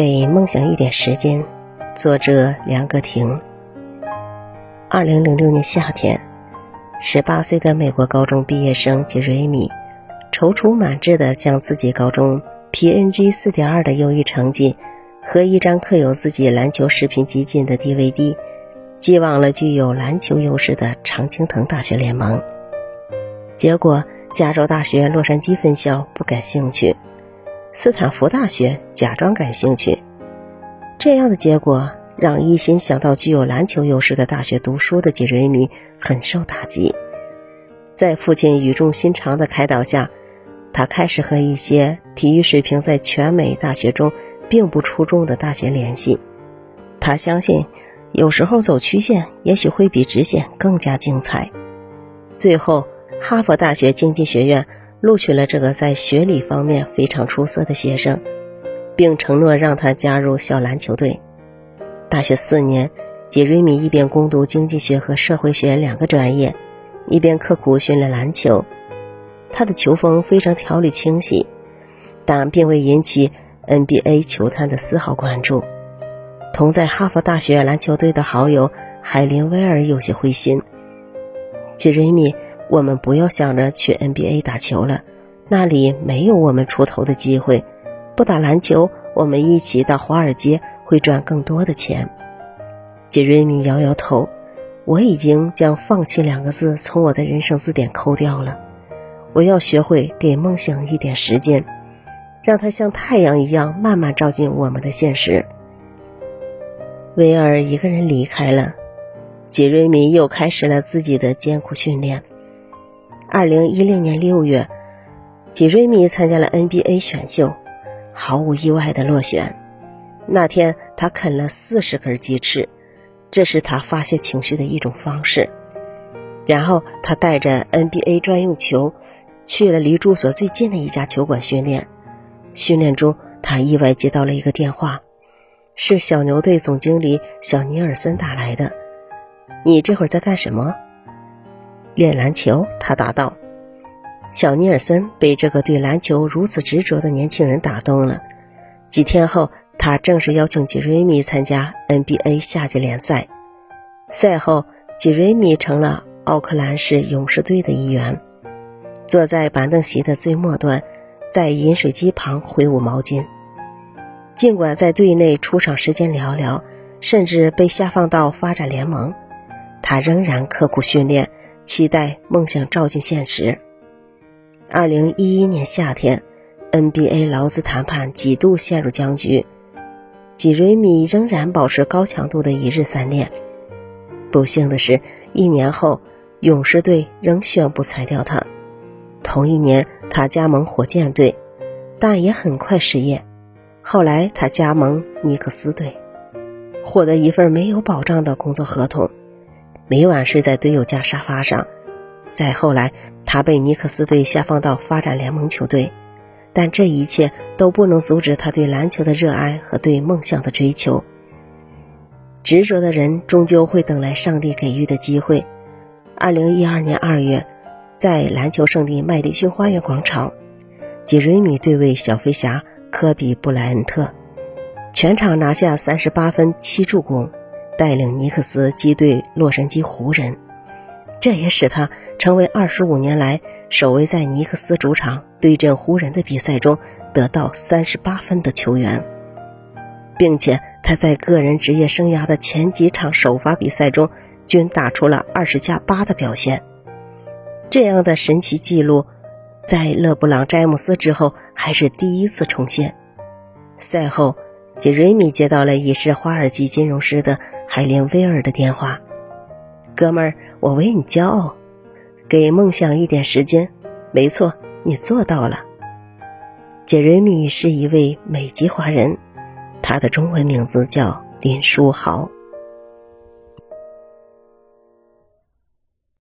给梦想一点时间，作者梁格婷。二零零六年夏天，十八岁的美国高中毕业生杰瑞米，踌躇满志地将自己高中 PNG 四点二的优异成绩和一张刻有自己篮球视频集锦的 DVD，寄往了具有篮球优势的常青藤大学联盟。结果，加州大学洛杉矶分校不感兴趣。斯坦福大学假装感兴趣，这样的结果让一心想到具有篮球优势的大学读书的杰瑞米很受打击。在父亲语重心长的开导下，他开始和一些体育水平在全美大学中并不出众的大学联系。他相信，有时候走曲线也许会比直线更加精彩。最后，哈佛大学经济学院。录取了这个在学理方面非常出色的学生，并承诺让他加入校篮球队。大学四年，杰瑞米一边攻读经济学和社会学两个专业，一边刻苦训练篮球。他的球风非常条理清晰，但并未引起 NBA 球坛的丝毫关注。同在哈佛大学篮球队的好友海林威尔有些灰心。杰瑞米。我们不要想着去 NBA 打球了，那里没有我们出头的机会。不打篮球，我们一起到华尔街会赚更多的钱。杰瑞米摇摇头，我已经将“放弃”两个字从我的人生字典抠掉了。我要学会给梦想一点时间，让它像太阳一样慢慢照进我们的现实。威尔一个人离开了，杰瑞米又开始了自己的艰苦训练。二零一零年六月，吉瑞米参加了 NBA 选秀，毫无意外的落选。那天，他啃了四十根鸡翅，这是他发泄情绪的一种方式。然后，他带着 NBA 专用球去了离住所最近的一家球馆训练。训练中，他意外接到了一个电话，是小牛队总经理小尼尔森打来的。“你这会儿在干什么？”练篮球，他答道。小尼尔森被这个对篮球如此执着的年轻人打动了。几天后，他正式邀请吉瑞米参加 NBA 夏季联赛。赛后，吉瑞米成了奥克兰市勇士队的一员，坐在板凳席的最末端，在饮水机旁挥舞毛巾。尽管在队内出场时间寥寥，甚至被下放到发展联盟，他仍然刻苦训练。期待梦想照进现实。二零一一年夏天，NBA 劳资谈判几度陷入僵局，吉瑞米仍然保持高强度的一日三练。不幸的是，一年后，勇士队仍宣布裁掉他。同一年，他加盟火箭队，但也很快失业。后来，他加盟尼克斯队，获得一份没有保障的工作合同。每晚睡在队友家沙发上。再后来，他被尼克斯队下放到发展联盟球队，但这一切都不能阻止他对篮球的热爱和对梦想的追求。执着的人终究会等来上帝给予的机会。二零一二年二月，在篮球圣地麦迪逊花园广场，杰瑞米对位小飞侠科比布莱恩特，全场拿下三十八分七助攻。带领尼克斯击退洛杉矶湖人，这也使他成为二十五年来首位在尼克斯主场对阵湖人的比赛中得到三十八分的球员，并且他在个人职业生涯的前几场首发比赛中均打出了二十加八的表现。这样的神奇记录，在勒布朗·詹姆斯之后还是第一次重现。赛后。杰瑞米接到了已是华尔街金融师的海灵威尔的电话：“哥们儿，我为你骄傲，给梦想一点时间。没错，你做到了。”杰瑞米是一位美籍华人，他的中文名字叫林书豪。